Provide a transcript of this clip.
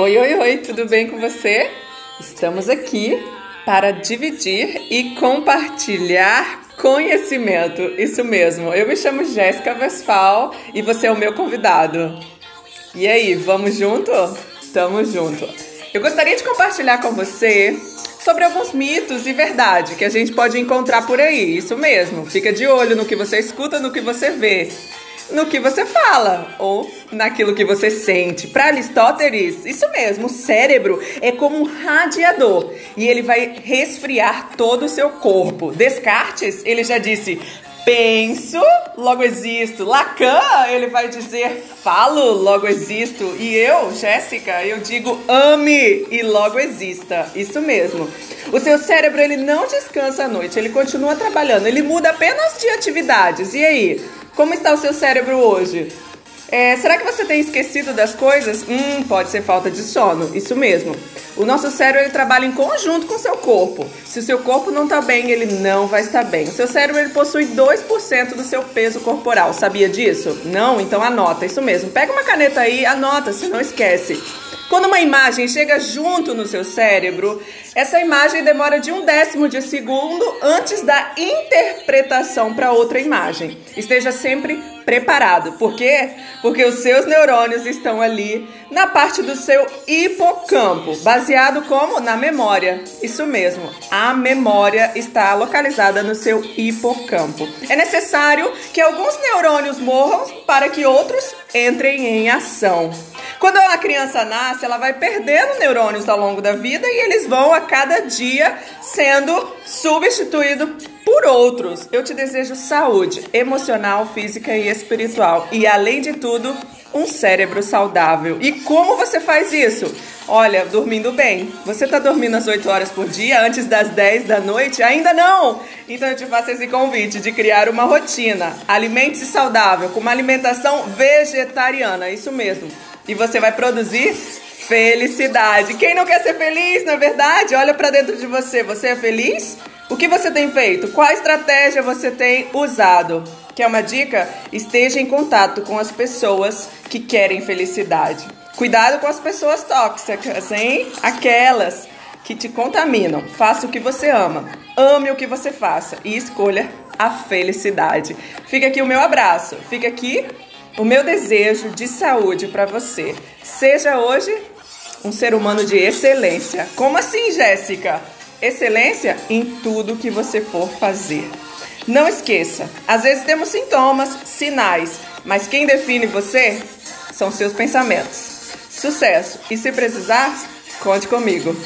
Oi, oi, oi, tudo bem com você? Estamos aqui para dividir e compartilhar conhecimento. Isso mesmo. Eu me chamo Jéssica Vesfal e você é o meu convidado. E aí, vamos junto? Tamo junto. Eu gostaria de compartilhar com você sobre alguns mitos e verdade que a gente pode encontrar por aí. Isso mesmo. Fica de olho no que você escuta, no que você vê no que você fala ou naquilo que você sente. Para Aristóteles, isso mesmo, o cérebro é como um radiador e ele vai resfriar todo o seu corpo. Descartes, ele já disse: penso, logo existo. Lacan, ele vai dizer falo, logo existo. E eu, Jéssica, eu digo ame e logo exista. Isso mesmo. O seu cérebro ele não descansa à noite, ele continua trabalhando, ele muda apenas de atividades. E aí? Como está o seu cérebro hoje? É, será que você tem esquecido das coisas? Hum, pode ser falta de sono, isso mesmo. O nosso cérebro ele trabalha em conjunto com o seu corpo. Se o seu corpo não está bem, ele não vai estar bem. O seu cérebro ele possui 2% do seu peso corporal. Sabia disso? Não? Então anota, isso mesmo. Pega uma caneta aí, anota, se não esquece. Quando uma imagem chega junto no seu cérebro, essa imagem demora de um décimo de segundo antes da interpretação para outra imagem. Esteja sempre preparado. Por quê? Porque os seus neurônios estão ali na parte do seu hipocampo, baseado como na memória. Isso mesmo, a memória está localizada no seu hipocampo. É necessário que alguns neurônios morram para que outros entrem em ação. Quando uma criança nasce, ela vai perdendo neurônios ao longo da vida e eles vão a cada dia sendo substituídos por outros. Eu te desejo saúde emocional, física e espiritual. E além de tudo, um cérebro saudável. E como você faz isso? Olha, dormindo bem. Você está dormindo às 8 horas por dia, antes das 10 da noite? Ainda não! Então eu te faço esse convite de criar uma rotina. Alimente-se saudável, com uma alimentação vegetariana, isso mesmo e você vai produzir felicidade. Quem não quer ser feliz, na é verdade? Olha para dentro de você. Você é feliz? O que você tem feito? Qual estratégia você tem usado? Quer uma dica? Esteja em contato com as pessoas que querem felicidade. Cuidado com as pessoas tóxicas, hein? Aquelas que te contaminam. Faça o que você ama. Ame o que você faça e escolha a felicidade. Fica aqui o meu abraço. Fica aqui o meu desejo de saúde para você. Seja hoje um ser humano de excelência. Como assim, Jéssica? Excelência em tudo que você for fazer. Não esqueça, às vezes temos sintomas, sinais, mas quem define você são seus pensamentos. Sucesso! E se precisar, conte comigo.